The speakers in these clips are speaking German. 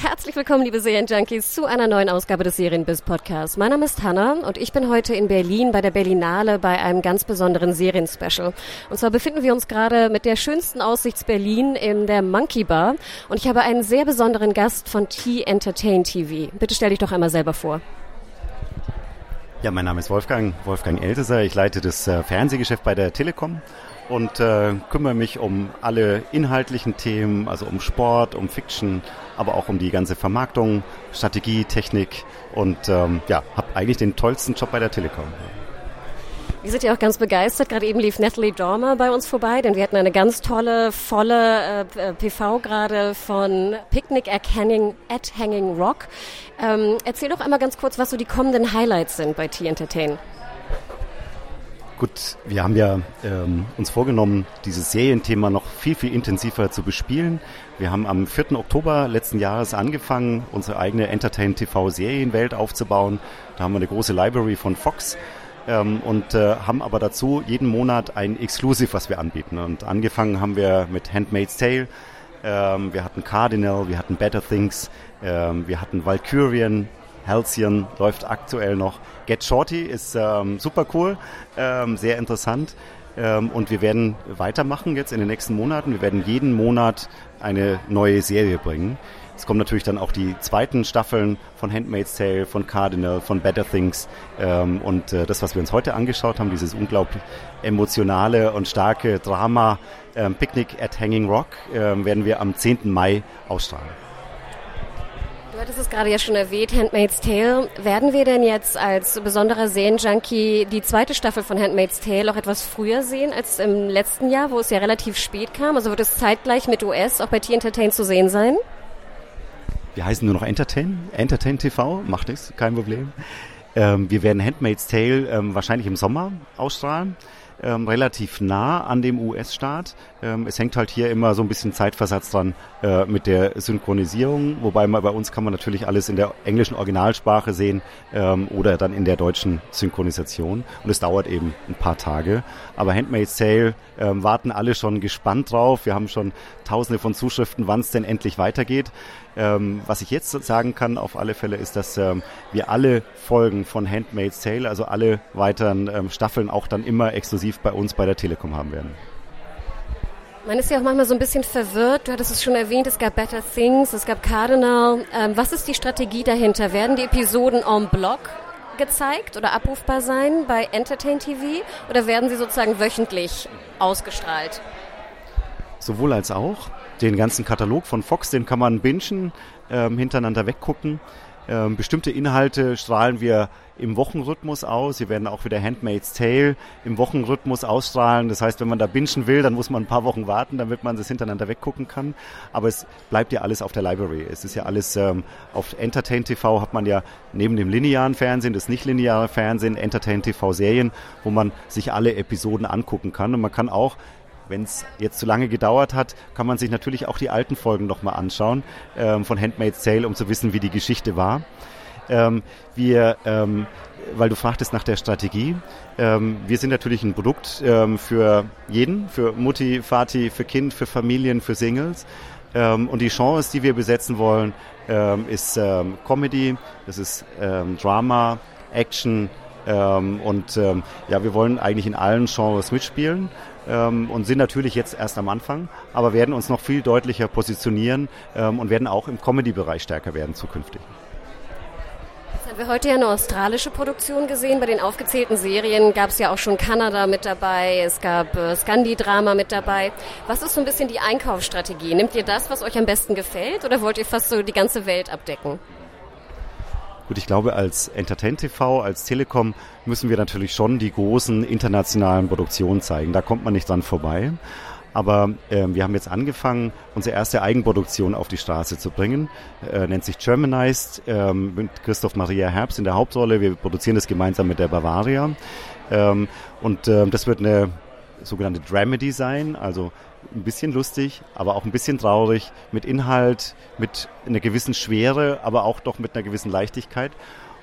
Herzlich willkommen, liebe Serienjunkies, zu einer neuen Ausgabe des Serienbiz Podcasts. Mein Name ist Hanna und ich bin heute in Berlin bei der Berlinale bei einem ganz besonderen Serienspecial. Und zwar befinden wir uns gerade mit der schönsten Aussichts Berlin in der Monkey Bar und ich habe einen sehr besonderen Gast von T Entertain TV. Bitte stell dich doch einmal selber vor. Ja, mein Name ist Wolfgang, Wolfgang Elteser. Ich leite das äh, Fernsehgeschäft bei der Telekom und äh, kümmere mich um alle inhaltlichen Themen, also um Sport, um Fiction, aber auch um die ganze Vermarktung, Strategie, Technik und ähm, ja, habe eigentlich den tollsten Job bei der Telekom. Wir sind ja auch ganz begeistert. Gerade eben lief Natalie Dormer bei uns vorbei, denn wir hatten eine ganz tolle, volle äh, PV gerade von Picnic at Hanging, at Hanging Rock. Ähm, erzähl doch einmal ganz kurz, was so die kommenden Highlights sind bei T-Entertain. Gut, wir haben ja ähm, uns vorgenommen, dieses Serienthema noch viel, viel intensiver zu bespielen. Wir haben am 4. Oktober letzten Jahres angefangen, unsere eigene Entertain TV Serienwelt aufzubauen. Da haben wir eine große Library von Fox ähm, und äh, haben aber dazu jeden Monat ein Exclusive, was wir anbieten. Und angefangen haben wir mit Handmaid's Tale. Ähm, wir hatten Cardinal, wir hatten Better Things, ähm, wir hatten Valkyrian, Halcyon läuft aktuell noch. Get Shorty ist ähm, super cool, ähm, sehr interessant. Ähm, und wir werden weitermachen jetzt in den nächsten Monaten. Wir werden jeden Monat eine neue Serie bringen. Es kommen natürlich dann auch die zweiten Staffeln von Handmaid's Tale, von Cardinal, von Better Things. Ähm, und äh, das, was wir uns heute angeschaut haben, dieses unglaublich emotionale und starke Drama ähm, Picnic at Hanging Rock, äh, werden wir am 10. Mai ausstrahlen. Du hattest es gerade ja schon erwähnt, Handmaid's Tale. Werden wir denn jetzt als besonderer Serienjunkie die zweite Staffel von Handmaid's Tale auch etwas früher sehen als im letzten Jahr, wo es ja relativ spät kam? Also wird es zeitgleich mit US auch bei T-Entertain zu sehen sein? Wir heißen nur noch Entertain. Entertain TV, macht nichts, kein Problem. Ähm, wir werden Handmaid's Tale ähm, wahrscheinlich im Sommer ausstrahlen ähm, relativ nah an dem US-Staat. Ähm, es hängt halt hier immer so ein bisschen Zeitversatz dran äh, mit der Synchronisierung, wobei man, bei uns kann man natürlich alles in der englischen Originalsprache sehen ähm, oder dann in der deutschen Synchronisation. Und es dauert eben ein paar Tage. Aber Handmaid's Tale ähm, warten alle schon gespannt drauf. Wir haben schon tausende von Zuschriften, wann es denn endlich weitergeht. Ähm, was ich jetzt sagen kann auf alle Fälle ist, dass ähm, wir alle Folgen von Handmaid's Tale, also alle weiteren ähm, Staffeln auch dann immer exklusiv bei uns bei der Telekom haben werden. Man ist ja auch manchmal so ein bisschen verwirrt. Du hattest es schon erwähnt, es gab Better Things, es gab Cardinal. Ähm, was ist die Strategie dahinter? Werden die Episoden en bloc gezeigt oder abrufbar sein bei Entertain TV oder werden sie sozusagen wöchentlich ausgestrahlt? Sowohl als auch. Den ganzen Katalog von Fox, den kann man bingen, ähm, hintereinander weggucken. Ähm, bestimmte Inhalte strahlen wir im Wochenrhythmus aus. Wir werden auch wieder Handmaid's Tale im Wochenrhythmus ausstrahlen. Das heißt, wenn man da bingen will, dann muss man ein paar Wochen warten, damit man das hintereinander weggucken kann. Aber es bleibt ja alles auf der Library. Es ist ja alles ähm, auf Entertain TV hat man ja neben dem linearen Fernsehen, das nicht lineare Fernsehen, Entertain TV Serien, wo man sich alle Episoden angucken kann. Und man kann auch wenn es jetzt zu lange gedauert hat, kann man sich natürlich auch die alten Folgen nochmal anschauen ähm, von Handmaid's Tale, um zu wissen, wie die Geschichte war. Ähm, wir, ähm, weil du fragtest nach der Strategie, ähm, wir sind natürlich ein Produkt ähm, für jeden, für Mutti, Vati, für Kind, für Familien, für Singles. Ähm, und die Genres, die wir besetzen wollen, ähm, ist Comedy, das ist Drama, Action und ja, wir wollen eigentlich in allen Genres mitspielen ähm, und sind natürlich jetzt erst am Anfang, aber werden uns noch viel deutlicher positionieren ähm, und werden auch im Comedy-Bereich stärker werden zukünftig. Jetzt haben wir heute ja eine australische Produktion gesehen. Bei den aufgezählten Serien gab es ja auch schon Kanada mit dabei, es gab äh, Scandi-Drama mit dabei. Was ist so ein bisschen die Einkaufsstrategie? Nehmt ihr das, was euch am besten gefällt oder wollt ihr fast so die ganze Welt abdecken? Gut, ich glaube, als Entertain TV, als Telekom müssen wir natürlich schon die großen internationalen Produktionen zeigen. Da kommt man nicht dran vorbei. Aber äh, wir haben jetzt angefangen, unsere erste Eigenproduktion auf die Straße zu bringen. Äh, nennt sich Germanized äh, mit Christoph Maria Herbst in der Hauptrolle. Wir produzieren das gemeinsam mit der Bavaria. Ähm, und äh, das wird eine sogenannte Dramedy sein, also ein bisschen lustig, aber auch ein bisschen traurig, mit Inhalt, mit einer gewissen Schwere, aber auch doch mit einer gewissen Leichtigkeit.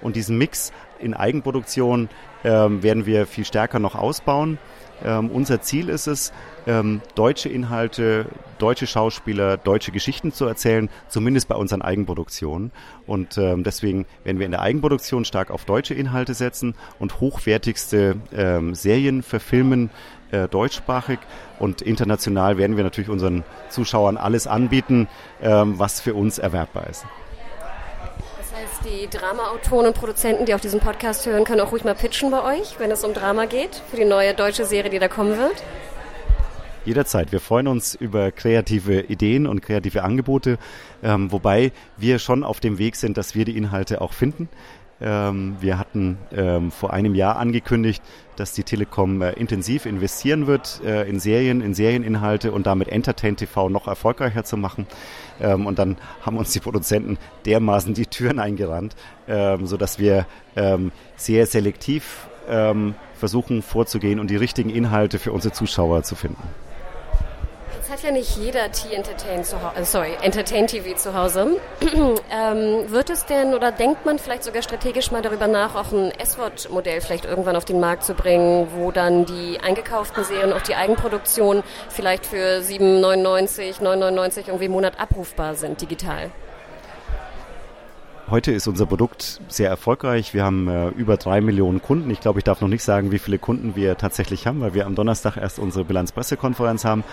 Und diesen Mix in Eigenproduktion ähm, werden wir viel stärker noch ausbauen. Ähm, unser Ziel ist es, ähm, deutsche Inhalte, deutsche Schauspieler, deutsche Geschichten zu erzählen, zumindest bei unseren Eigenproduktionen. Und ähm, deswegen werden wir in der Eigenproduktion stark auf deutsche Inhalte setzen und hochwertigste ähm, Serien verfilmen, äh, deutschsprachig. Und international werden wir natürlich unseren Zuschauern alles anbieten, ähm, was für uns erwerbbar ist. Heißt, die Dramaautoren und Produzenten, die auf diesen Podcast hören, können auch ruhig mal pitchen bei euch, wenn es um Drama geht, für die neue deutsche Serie, die da kommen wird? Jederzeit. Wir freuen uns über kreative Ideen und kreative Angebote, ähm, wobei wir schon auf dem Weg sind, dass wir die Inhalte auch finden. Ähm, wir hatten ähm, vor einem Jahr angekündigt, dass die Telekom äh, intensiv investieren wird äh, in Serien, in Serieninhalte und damit Entertain TV noch erfolgreicher zu machen. Ähm, und dann haben uns die Produzenten dermaßen die Türen eingerannt, ähm, sodass wir sehr selektiv versuchen vorzugehen und die richtigen Inhalte für unsere Zuschauer zu finden. Ja nicht jeder T-Entertain zu Hause, äh, sorry, Entertain TV zu Hause. ähm, wird es denn oder denkt man vielleicht sogar strategisch mal darüber nach, auch ein S-Wort-Modell vielleicht irgendwann auf den Markt zu bringen, wo dann die eingekauften Serien, auch die Eigenproduktion vielleicht für 7,99, 9,99 irgendwie im Monat abrufbar sind, digital? Heute ist unser Produkt sehr erfolgreich. Wir haben äh, über drei Millionen Kunden. Ich glaube, ich darf noch nicht sagen, wie viele Kunden wir tatsächlich haben, weil wir am Donnerstag erst unsere Bilanzpressekonferenz haben.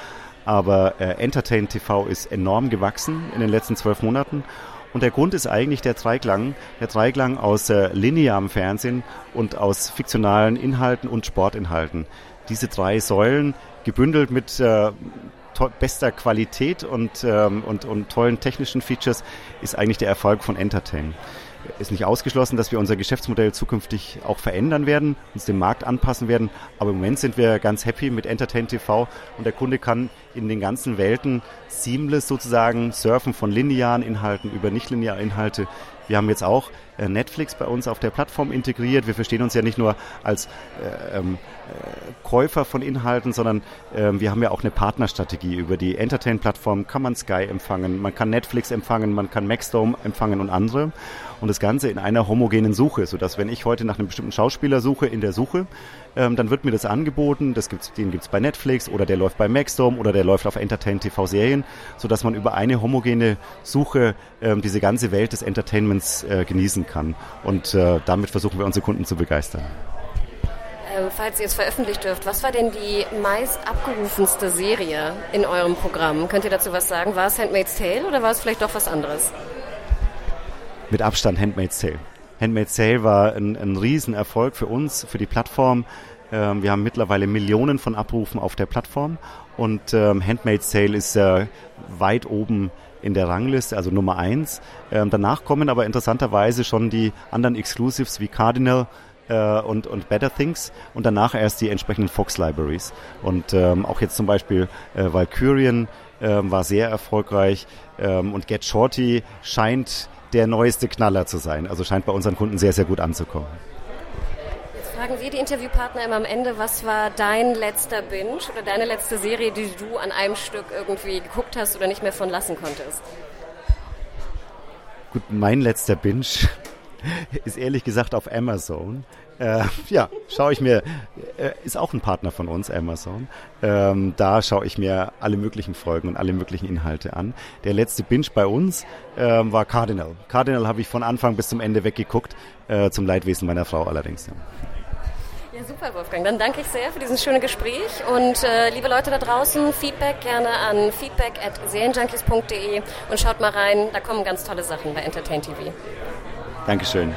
Aber äh, Entertain TV ist enorm gewachsen in den letzten zwölf Monaten. Und der Grund ist eigentlich der Dreiklang, der Dreiklang aus äh, linearem Fernsehen und aus fiktionalen Inhalten und Sportinhalten. Diese drei Säulen gebündelt mit äh, bester Qualität und, ähm, und, und tollen technischen Features ist eigentlich der Erfolg von Entertain ist nicht ausgeschlossen, dass wir unser Geschäftsmodell zukünftig auch verändern werden, uns dem Markt anpassen werden. Aber im Moment sind wir ganz happy mit Entertain TV und der Kunde kann in den ganzen Welten seamless sozusagen surfen von linearen Inhalten über nicht-lineare Inhalte. Wir haben jetzt auch Netflix bei uns auf der Plattform integriert. Wir verstehen uns ja nicht nur als äh, ähm, äh, Käufer von Inhalten, sondern äh, wir haben ja auch eine Partnerstrategie. Über die Entertain-Plattform kann man Sky empfangen, man kann Netflix empfangen, man kann Maxdome empfangen und andere und das Ganze in einer homogenen Suche, sodass wenn ich heute nach einem bestimmten Schauspieler suche in der Suche, ähm, dann wird mir das angeboten, das gibt's, den gibt's bei Netflix oder der läuft bei Maxdome oder der läuft auf Entertain TV Serien, sodass man über eine homogene Suche ähm, diese ganze Welt des Entertainments äh, genießen kann. Und äh, damit versuchen wir unsere Kunden zu begeistern. Ähm, falls ihr es veröffentlicht dürft, was war denn die meist abgerufenste Serie in eurem Programm? Könnt ihr dazu was sagen? War es Handmaid's Tale oder war es vielleicht doch was anderes? mit Abstand Handmaid's Tale. Handmaid's Tale war ein, ein Riesenerfolg für uns, für die Plattform. Ähm, wir haben mittlerweile Millionen von Abrufen auf der Plattform und ähm, Handmaid's Tale ist äh, weit oben in der Rangliste, also Nummer eins. Ähm, danach kommen aber interessanterweise schon die anderen Exclusives wie Cardinal äh, und, und Better Things und danach erst die entsprechenden Fox Libraries. Und ähm, auch jetzt zum Beispiel äh, Valkyrian äh, war sehr erfolgreich ähm, und Get Shorty scheint der neueste Knaller zu sein. Also scheint bei unseren Kunden sehr, sehr gut anzukommen. Fragen wir die Interviewpartner immer am Ende, was war dein letzter Binge oder deine letzte Serie, die du an einem Stück irgendwie geguckt hast oder nicht mehr von lassen konntest? Gut, mein letzter Binge ist ehrlich gesagt auf Amazon. Äh, ja, schaue ich mir, äh, ist auch ein Partner von uns, Amazon. Ähm, da schaue ich mir alle möglichen Folgen und alle möglichen Inhalte an. Der letzte Binge bei uns ähm, war Cardinal. Cardinal habe ich von Anfang bis zum Ende weggeguckt, äh, zum Leidwesen meiner Frau allerdings. Ja. Ja, super, Wolfgang. Dann danke ich sehr für dieses schöne Gespräch. Und äh, liebe Leute da draußen, Feedback gerne an feedback at serienjunkies.de und schaut mal rein. Da kommen ganz tolle Sachen bei Entertain TV. Dankeschön.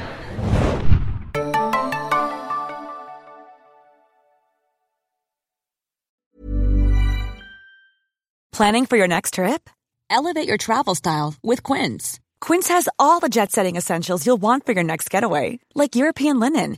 Planning for your next trip? Elevate your travel style with Quince. Quince has all the jet setting essentials you'll want for your next getaway, like European linen,